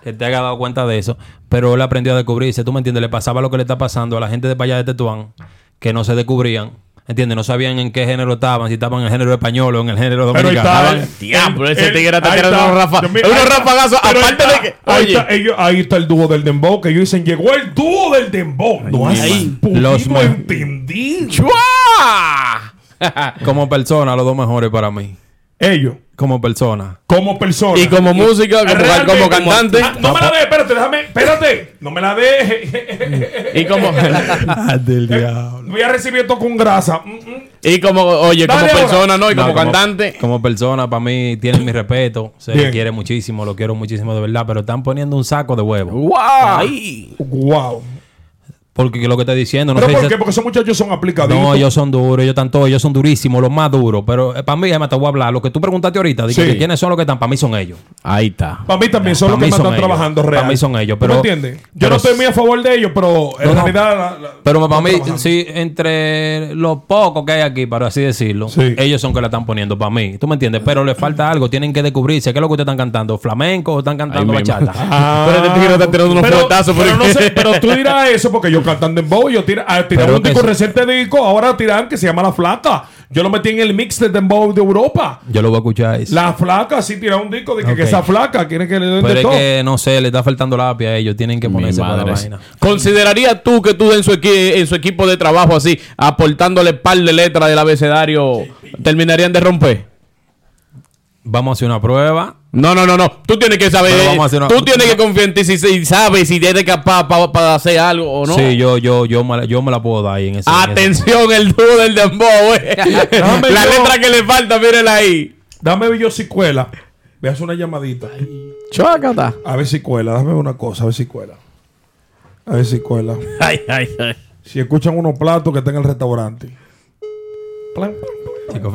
Que te haya dado cuenta de eso. Pero él aprendió a descubrirse. Tú me entiendes. Le pasaba lo que le está pasando a la gente de para allá de Tetuán. Que no se descubrían. ¿Entiendes? No sabían en qué género estaban. Si estaban en el género español o en el género dominicano. Diablo, ese tigre está tirando unos rafagazos, aparte de que- Ahí oye. está, ellos- ahí está el dúo del Dembow, que ellos dicen, llegó el dúo del Dembow. No has los. *laughs* ¡Chua! *laughs* Como persona, los dos mejores para mí. Ellos, Como persona. como personas. Y como música, como, Realmente, como cantante. Ah, no me la dejes, espérate, déjame, espérate. No me la dejes. Y como, *laughs* del diablo. Voy a recibir esto con grasa. Mm, mm. y como, oye, como ahora. persona, ¿no? Y como cantante. Como persona, para mí, tienen mi respeto. Se Bien. quiere muchísimo, lo quiero muchísimo de verdad. Pero están poniendo un saco de huevo. ¡Wow! Wow. Porque lo que estoy diciendo, no ¿Pero sé por si- qué? Porque esos muchachos son aplicaditos. No, ellos son duros, ellos están todos, ellos son durísimos, los más duros. Pero para mí, además te voy a hablar. Lo que tú preguntaste ahorita, de Sí. que quiénes son los que están, para mí son ellos. Ahí está. Para mí también son Pa' los que son están ellos. trabajando real. mí son ellos, ¿Tú pero- me entiendes? Yo pero- no estoy muy a favor de ellos, pero en No, no. realidad... la- la- Pero para mí, trabajando. sí, entre los pocos que hay aquí, para así decirlo, Sí. ellos son que la están poniendo para mí. ¿Tú me entiendes? Pero le falta algo, tienen que descubrirse. ¿Qué es lo que ustedes están cantando? ¿Flamenco o están cantando Ay, bachata? *laughs* Ah, Pero este tigre está tirando unos pero, pero, el- no sé, pero tú dirás eso porque ellos cantan dembow. Yo tira, ah, un disco eso- reciente disco, ahora tiran que se llama La Flaca. Yo lo metí en el mix de dembow de Europa. Yo lo voy a escuchar. eso. La Flaca sí tira un disco de que, esa flaca quiere que le den Pero de es todo. que, no sé, le está faltando lápiz a ellos. Tienen que ponerse para la madre. vaina. ¿Considerarías tú que tú en su, equi- en su equipo de trabajo así, aportándole par de letras del abecedario, terminarían de romper? Vamos a hacer una prueba. No, no, no, no. Tú tienes que saber. Una- Tú tienes que confiar en ti si, si sabes si eres capaz para hacer algo o no. Sí, yo, yo, yo, me la, yo me la puedo dar ahí en ese. en ese- Atención, el dúo del dembow, eh. *laughs* La yo- letra que le falta, mírenla ahí. Dame yo si cuela. Ve a hacer una llamadita. Chócata. A ver si cuela. Dame una cosa, a ver si cuela. A ver si cuela. *laughs* Ay, ay, ay. Si escuchan unos platos que están en el restaurante. Plan, plan, plan. Chico.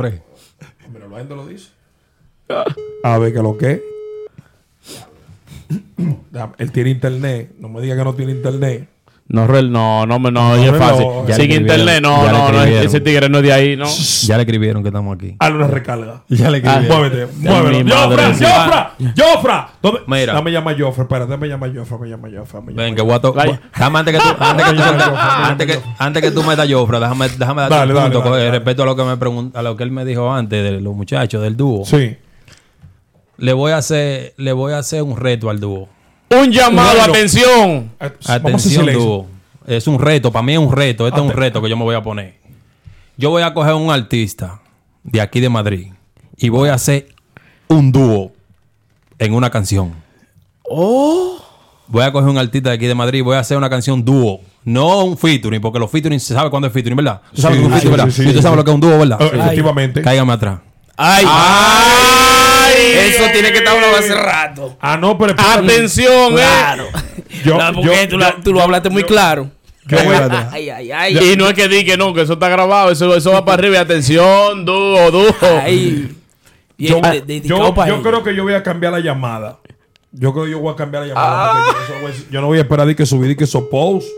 Mira, la gente lo dice. A ver, que lo que. Él tiene internet. No me diga que no tiene internet. No, rel- no, no, me- no, No, es fácil. Ya Sin escribieron, internet, no, no, no, escribieron. ese tigre no es de ahí, ¿no? Ya le escribieron que estamos aquí. Hazle una recarga. *laughs* Ya le Ah, Muévete, mi muévelo. madre, ¡Jofra! ¡Jofra! ¡Jofra! Mira. Dame llama Jofra. Espera, dame llama Jofra. Me llama Jofra. me llama Ven, a que voy a to- Vaya. Déjame antes que tú, *laughs* antes que tú, Dame, dame, antes que, antes que tú metas Jofra, déjame, déjame darte Dale, un punto dale, con dale. respecto a lo que me pregunta, a lo que él me dijo antes de los muchachos del dúo. Sí. Le voy a hacer, le voy a hacer un reto al dúo. Un llamado, Bueno. atención. Atención, dúo. Es un reto, para mí es un reto. Este es un reto que yo me voy a poner. Yo voy a coger un artista de aquí de Madrid y voy a hacer un dúo en una canción. Oh. Voy a coger un artista de aquí de Madrid y voy a hacer una canción dúo. No un featuring, porque los featuring se sabe cuándo es featuring, ¿verdad? Tú sabes Sí, que es un sí, featuring, ¿verdad? sí, y tú sabes lo que es un dúo, ¿verdad? Eh, Efectivamente. Cáigame atrás. Ay, ay, Eso tiene que estar hablado hace rato. Ah, no, pero espérate. Atención, Claro. eh. Yo, No, porque yo- tú, la- yo- tú lo hablaste muy claro. a- Ay, ay, ay. Y no es que di que no, que eso está grabado, eso, eso va para arriba. Y atención, dúo, dúo. Yo, de- yo- yo creo que yo voy a cambiar la llamada. Yo creo que yo voy a cambiar la llamada. porque yo, no voy a- yo no voy a esperar de que subir y que esos posts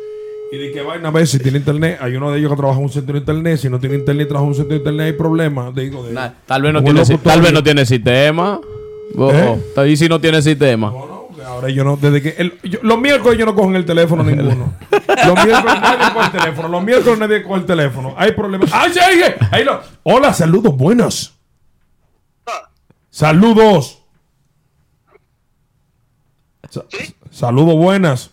y de que vaina a ver si tiene internet. Hay uno de ellos que trabaja en un centro de internet. Si no tiene internet y trabaja en un centro de internet, hay problemas. Digo, de, Nah, tal vez no tiene, si- tal vez no tiene sistema. ¿Eh? Y si no tiene sistema. No, ahora yo no, desde que el- yo- los miércoles yo no cojo el teléfono *laughs* ninguno. Los miércoles nadie coge el teléfono. Los miércoles nadie coge el teléfono. Hay problemas. ¡Ay, sí, ahí, ahí lo- Hola, saludos, buenas. Saludos. Sa- Saludos, buenas.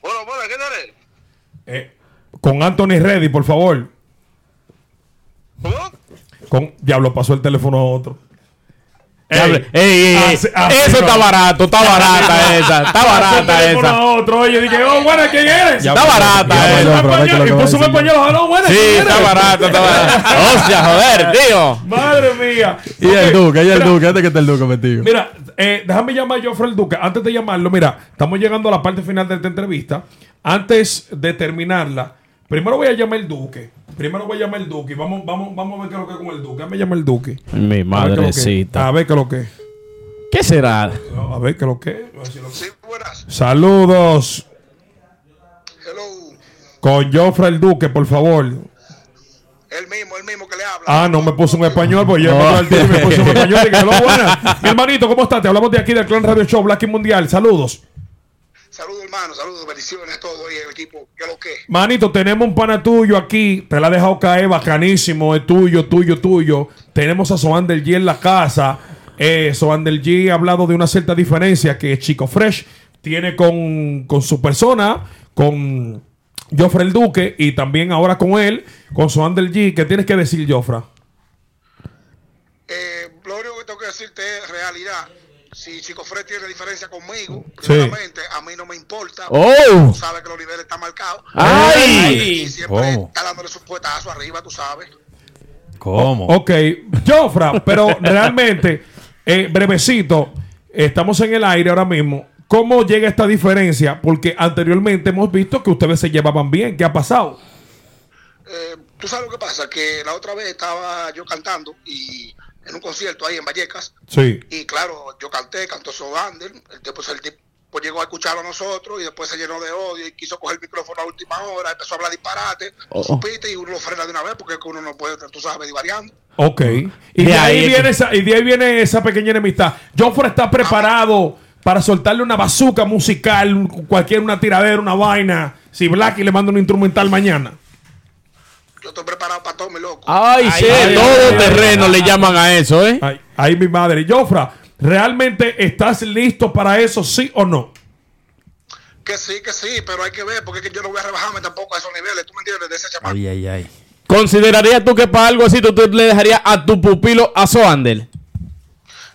Bueno, bueno, ¿qué tal? Eh, con Anthony Reddy, por favor. Con Diablo, pasó el teléfono a otro. Ey, ey, ey, así- así Eso no. está barato, está barata esa. Está barata esa. a otro. Oye, dije, oh, bueno, ¿quién eres? Está barata esa. y a puso un español. Ah, no, bueno, Sí, ¿quién está eres? barato, está barato. Hostia, joder, tío. Madre mía. Y el Duque, y el mira, Duque, este que está el Duque metido. Mira, eh, déjame llamar a Joffrey el Duque. Antes de llamarlo, mira, estamos llegando a la parte final de esta entrevista. Antes de terminarla, primero voy a llamar el Duque. Primero voy a llamar el Duque. Vamos, vamos, vamos a ver qué es lo que es con el Duque. Déjame llamar el Duque. Mi que madrecita. A ver qué es lo que es. ¿Qué será? A ver qué es lo que es. Sí, buenas. Saludos. Hello. Con Joffrey el Duque, por favor. El mismo, el mismo que le habla. Ah, no me puso un español, pues yo No. me puse me puso un *laughs* español. Dije, "Hello, buenas". Mi hermanito, ¿cómo estás? Te hablamos de aquí del Clan Radio Show, Black y Mundial. Saludos. Saludos, hermano. Saludos, bendiciones a todos y el equipo. ¿Qué lo que? Manito, tenemos un pana tuyo aquí. Te la ha dejado caer bacanísimo. Es tuyo, tuyo, tuyo. Tenemos a Soander G en la casa. Eh, G ha hablado de una cierta diferencia que Chico Fresh tiene con, con su persona, con Joffre el Duque y también ahora con él, con Soander G. ¿Qué tienes que decir, Jofra? Eh, lo único que tengo que decirte es realidad. Si Chico Fred tiene diferencia conmigo, Sí. primeramente, a mí no me importa. ¡Oh! Tú sabes que los niveles están marcados. ¡Ay! Y siempre ¿Cómo? está dándole su puestazo arriba, tú sabes. ¿Cómo? Ok, Jofra, pero realmente, eh, brevecito, estamos en el aire ahora mismo. ¿Cómo llega esta diferencia? Porque anteriormente hemos visto que ustedes se llevaban bien. ¿Qué ha pasado? Eh, tú sabes lo que pasa, que la otra vez estaba yo cantando y en un concierto ahí en Vallecas. Sí. Y claro, yo canté, cantó Sogander, después el tipo llegó a escucharlo a nosotros y después se llenó de odio y quiso coger el micrófono a última hora, empezó a hablar disparate, Oh. tú supiste y uno lo frena de una vez porque es que uno no puede, tú sabes, divariando. Ok. Y De de, ahí viene que- esa, y de ahí viene esa pequeña enemistad. Jofra está preparado para soltarle una bazuca musical, cualquier una tiradera, una vaina. Si Blacky le manda un instrumental mañana. Yo estoy preparado para todo, mi loco. Ay, sí, ay, todo ay, terreno le llaman a eso, ¿eh? Ay, ay, mi madre. Jofra, ¿realmente estás listo para eso, sí o no? Que sí, que sí, pero hay que ver porque es que yo no voy a rebajarme tampoco a esos niveles, tú me entiendes, de ese chamaco. Ay, ay, ay. ¿Considerarías tú que para algo así tú, tú le dejarías a tu pupilo a Soander?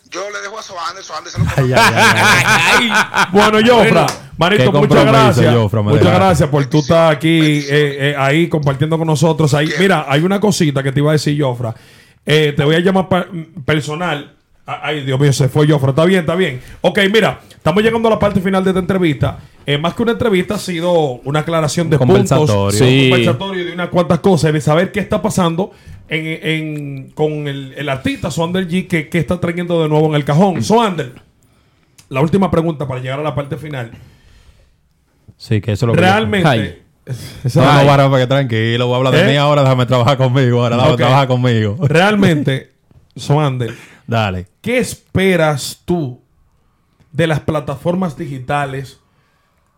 Yo le dejo a Soander, Soander se lo Ay, ay, ay, ay. *laughs* Bueno, Jofra, manito, muchas gracias. Muchas gracias por tú estar aquí eh, eh, ahí compartiendo con nosotros. Ahí, mira, hay una cosita que te iba a decir, Jofra. Eh, te voy a llamar personal. Ay, Dios mío, se fue Jofra. Está bien, está bien. Ok, mira, estamos llegando a la parte final de esta entrevista. Eh, más que una entrevista, ha sido una aclaración de puntos. Sí. Un conversatorio de unas cuantas cosas, de saber qué está pasando en, en- con el, el artista Soander G, que, que está trayendo de nuevo en el cajón. Soander, la última pregunta para llegar a la parte final. Sí, que eso es lo que Realmente. Esa- No, no, para, que tranquilo, voy a hablar de ¿Eh? mí ahora, déjame trabajar conmigo, ahora déjame Ok. trabajar conmigo. *laughs* Realmente, Soander, Dale. ¿qué esperas tú de las plataformas digitales,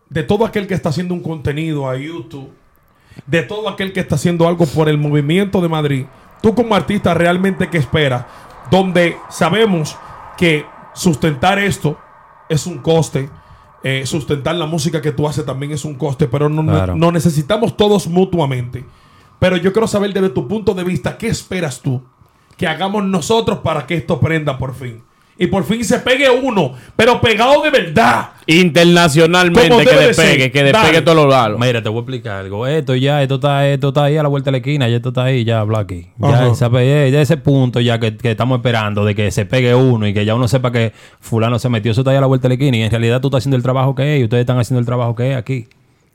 de todo aquel que está haciendo un contenido a YouTube, de todo aquel que está haciendo algo por el movimiento de Madrid? Tú como artista realmente qué esperas? Donde sabemos que sustentar esto es un coste, eh, sustentar la música que tú haces también es un coste, pero no, no- Claro. no necesitamos todos mutuamente. Pero yo quiero saber desde tu punto de vista, ¿qué esperas tú que hagamos nosotros para que esto prenda por fin? Y por fin se pegue uno, pero pegado de verdad. Internacionalmente que de despegue, que despegue todos los lados. Mira, te voy a explicar algo. Esto ya, esto está, esto está ahí a la vuelta de la esquina, ya esto está ahí, ya Blacky. Ya, eh, ya ese punto ya que, que estamos esperando de que se pegue uno y que ya uno sepa que fulano se metió, eso está ahí a la vuelta de la esquina y en realidad tú estás haciendo el trabajo que es y ustedes están haciendo el trabajo que es aquí.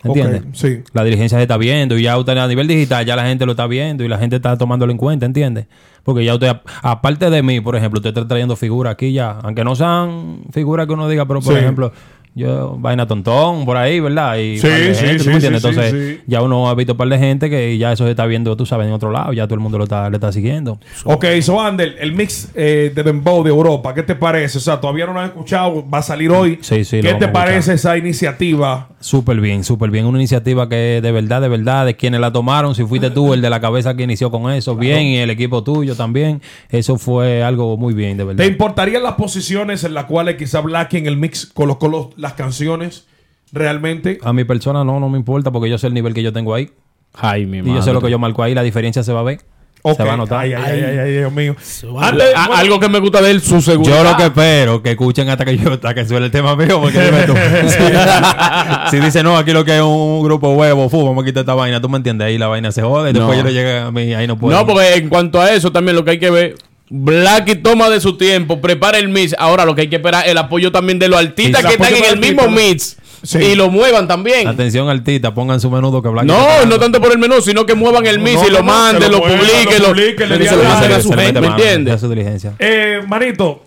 ¿Entiendes? Sí. La dirigencia se está viendo y ya usted a nivel digital ya la gente lo está viendo y la gente está tomándolo en cuenta, ¿entiendes? Porque ya usted, aparte de mí, por ejemplo, usted está trayendo figuras aquí ya, aunque no sean figuras que uno diga, pero por Sí. ejemplo, yo, vaina tontón por ahí, ¿verdad? Y Sí, gente, ¿tú sí, sí, Entonces, sí. ya uno ha visto un par de gente que ya eso se está viendo, tú sabes, en otro lado, ya todo el mundo lo está, le está siguiendo. Ok, so Ander, el mix eh, de Dembow de Europa, ¿qué te parece? O sea, todavía no lo has escuchado, va a salir hoy. Sí, sí, ¿Qué te parece esa iniciativa? Súper bien, súper bien. Una iniciativa que de verdad, de verdad, de quienes la tomaron, si fuiste tú el de la cabeza que inició con eso, bien, y el equipo tuyo también, eso fue algo muy bien, de verdad. ¿Te importarían las posiciones en las cuales quizá Black en el mix colocó los- las canciones realmente? A mi persona no, no me importa porque yo sé el nivel que yo tengo ahí. Ay, mi Y yo sé lo que yo marco ahí, la diferencia se va a ver. Ok. Se va a notar. Ay, ay, ay, ay, ay, Dios mío. va a Antes- A- bueno, algo que me gusta de él, su seguridad. Yo lo que espero, que escuchen hasta que yo, hasta que suene el tema mío, porque dime tú. *laughs* *laughs* si dice, no, aquí lo que es un grupo huevo, fu, vamos a quitar esta vaina, tú me entiendes, ahí la vaina se jode, y después No. yo le llegue a mí, ahí no puedo. No, porque en cuanto a eso también lo que hay que ver, Blacky toma de su tiempo, prepara el mix. Ahora lo que hay que esperar es el apoyo también de los artistas Sí, que están en el mismo artistas. mix Sí. y lo muevan también. Atención artista, pongan su menudo que Black No, no tanto por el menú, sino que muevan el mix no, y lo no, manden, lo lo publiquen, lo se lo a gente, ¿me entiendes? es su diligencia. Eh, manito,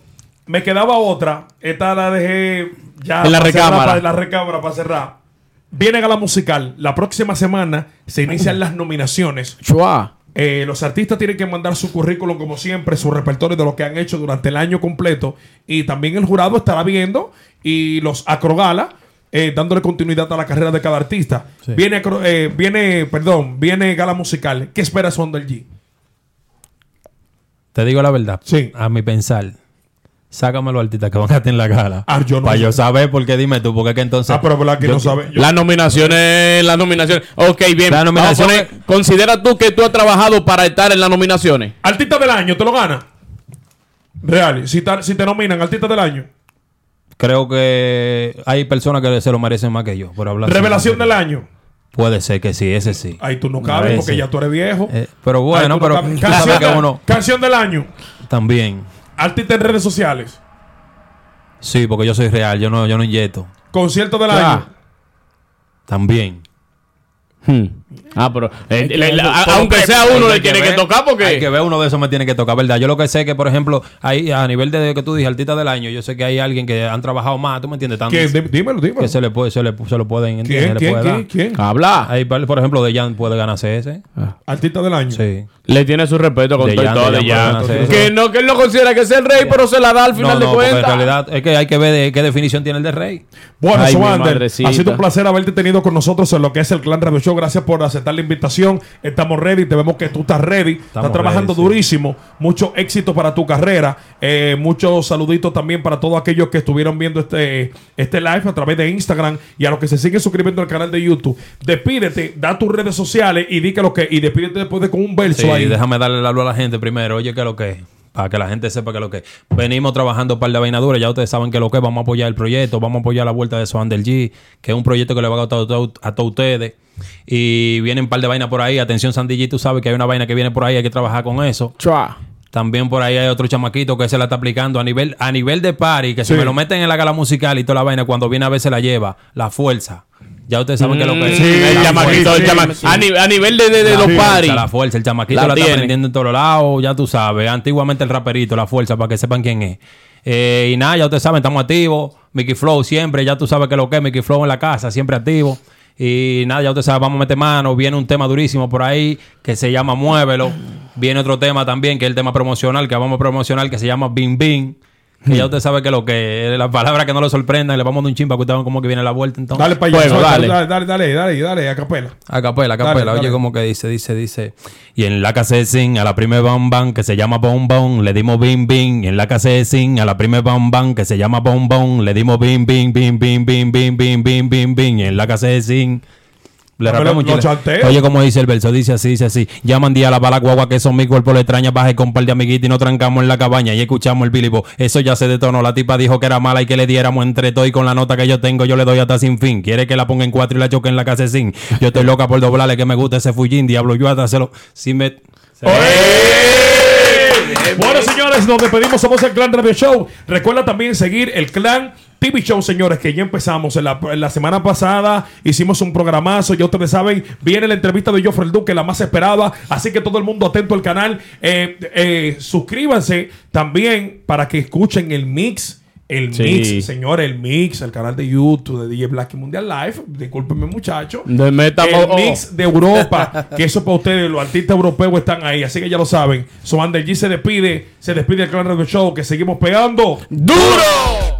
me quedaba otra. Esta la dejé ya. En la para cerrar, recámara. En la recámara para cerrar. Viene Gala Musical. La próxima semana se inician las nominaciones. Chua. Eh, los artistas tienen que mandar su currículum, como siempre, su repertorio de lo que han hecho durante el año completo. Y también el jurado estará viendo y los acrogala. eh, dándole continuidad a la carrera de cada artista. Sí. Viene, acro- eh, viene, perdón, viene Gala Musical. ¿Qué esperas Wonder G? Te digo la verdad. Sí. A mi pensar. Sácame los artistas que van a estar en la gala. Ah, yo no Para sé. yo saber, porque dime tú, porque es que entonces. Ah, pero verdad que yo- no sabe. Yo- Las nominaciones, las nominaciones. Ok, bien. La nominación poner- considera tú que tú has trabajado para estar en las nominaciones. Artista del año, ¿te lo gana? Real, si, ta- si te nominan artista del año. Creo que hay personas que se lo merecen más que yo. Por hablar Revelación del año. Puede ser que sí, ese sí. Ahí tú no cabes porque ya tú eres viejo. Eh, pero bueno, no pero cabes. tú canción, sabes que de- uno canción del año. también. Artista en redes sociales. Sí, porque yo soy real, yo no, yo no inyecto. Concierto del Ya. año. También. Hmm. Ah, pero eh, le- le- a- Pero, aunque sea uno Hay le tiene que ver- tocar porque Hay que ver uno de esos me tiene que tocar, ¿verdad? Yo lo que sé que, por ejemplo, ahí a nivel de que tú dices artista del año, yo sé que hay alguien que han trabajado más, ¿tú me entiendes? Tanto Dímelo, dímelo. que se le, puede, se, le, se lo pueden ¿Quién? ¿Quién? puede ¿Quién? dar. ¿Quién? habla. Ahí, por ejemplo, de Jan puede ganarse ese. Artista del año. Sí. Le tiene su respeto con De todo y Jan, todo de de Jan Jan. pueden hacer eso. Que no, que él no considera que es el rey, pero se la da al final no, de no, en cuentas. realidad es que hay que ver de qué definición tiene el de rey. Bueno, madrecita. ha sido un placer haberte tenido con nosotros en lo que es el Clan Radio Show. Gracias por aceptar la invitación. Estamos ready. Te vemos que tú estás ready. estás Estamos trabajando ready, sí. durísimo. Mucho éxito para tu carrera. Eh, muchos saluditos también para todos aquellos que estuvieron viendo este, este live a través de Instagram y a los que se siguen suscribiendo al canal de YouTube. Despídete, da tus redes sociales y di que lo que. Y despídete después de con un verso Sí, ahí. déjame darle el hablo a la gente primero. Oye, ¿qué es lo que es? Para que la gente sepa qué es lo que es. Venimos trabajando un par de vainaduras. Ya ustedes saben qué es lo que es. Vamos a apoyar el proyecto. Vamos a apoyar la vuelta de Swan del G. Que es un proyecto que le va a gustar a todos a todos ustedes. Y vienen un par de vainas por ahí. Atención, Sandy G. Tú sabes que hay una vaina que viene por ahí. Hay que trabajar con eso. También por ahí hay otro chamaquito que se la está aplicando a nivel, a nivel de party. Que Sí. si me lo meten en la gala musical y toda la vaina, cuando viene a ver se la lleva. La fuerza. Ya ustedes saben qué es lo que es. Mm, el la chamaquito, el chama- sí, A, ni- a nivel de, de, de La los fuerza, paris. La fuerza, el chamaquito La la, está tiene. aprendiendo en todos lados, ya tú sabes. Antiguamente el raperito, la fuerza, para que sepan quién es. Eh, y nada, ya ustedes saben, estamos activos. Mickey Flow siempre, ya tú sabes que lo que es Mickey Flow en la casa, siempre activo. Y nada, ya ustedes saben, vamos a meter mano. Viene un tema durísimo por ahí que se llama Muévelo. Viene otro tema también, que es el tema promocional, que vamos a promocionar, que se llama Bing Bing. Que ya ustedes saben que lo que es, las palabras que no lo sorprendan, le vamos a dar un chimpa que ustedes cómo que viene la vuelta entonces. Dale para allá. Dale. dale, dale, dale, dale, dale, a capela. A capela, a capela. dale. Oye, como que dice, dice, dice. Y en la casa de Sin, a la prima Bam Bam, que se llama Bom Bom, le dimos bim bim. Y en la casa de Sin, a la prima Bam Bam, que se llama Bom Bom, le dimos bim bim bim bim bim bim bim bim bim bim. Y en la casa de Sin. Le rapeamos chanteo. Oye, como dice el verso, dice así, dice así. Llaman día a la bala guagua que son mi cuerpo le extraña, baje con un par de amiguitos y nos trancamos en la cabaña y escuchamos el bilibo. Eso ya se detonó. La tipa dijo que era mala y que le diéramos entre todo y con la nota que yo tengo yo le doy hasta sin fin. Quiere que la ponga en cuatro y la choque en la casa sin. Yo estoy loca por doblarle que me gusta ese fullín. Diablo, yo hasta se lo... Si me... Bueno, señores, nos despedimos. Somos el Clan Radio Show. Recuerda también seguir el Clan TV Show, señores, que ya empezamos. En la, semana pasada hicimos un programazo. Ya ustedes saben, viene la entrevista de Joffrey Duque, la más esperada. Así que todo el mundo atento al canal. Eh, eh, suscríbanse también para que escuchen el mix. El Sí. mix, señores, el mix, el canal de YouTube de DJ Black y Mundial Live. Discúlpenme, muchachos. De Meta- El oh, oh. mix de Europa, *laughs* que eso para ustedes, los artistas europeos están ahí, así que ya lo saben. So Under G se despide, se despide el Clan Radio Show, que seguimos pegando. ¡Duro!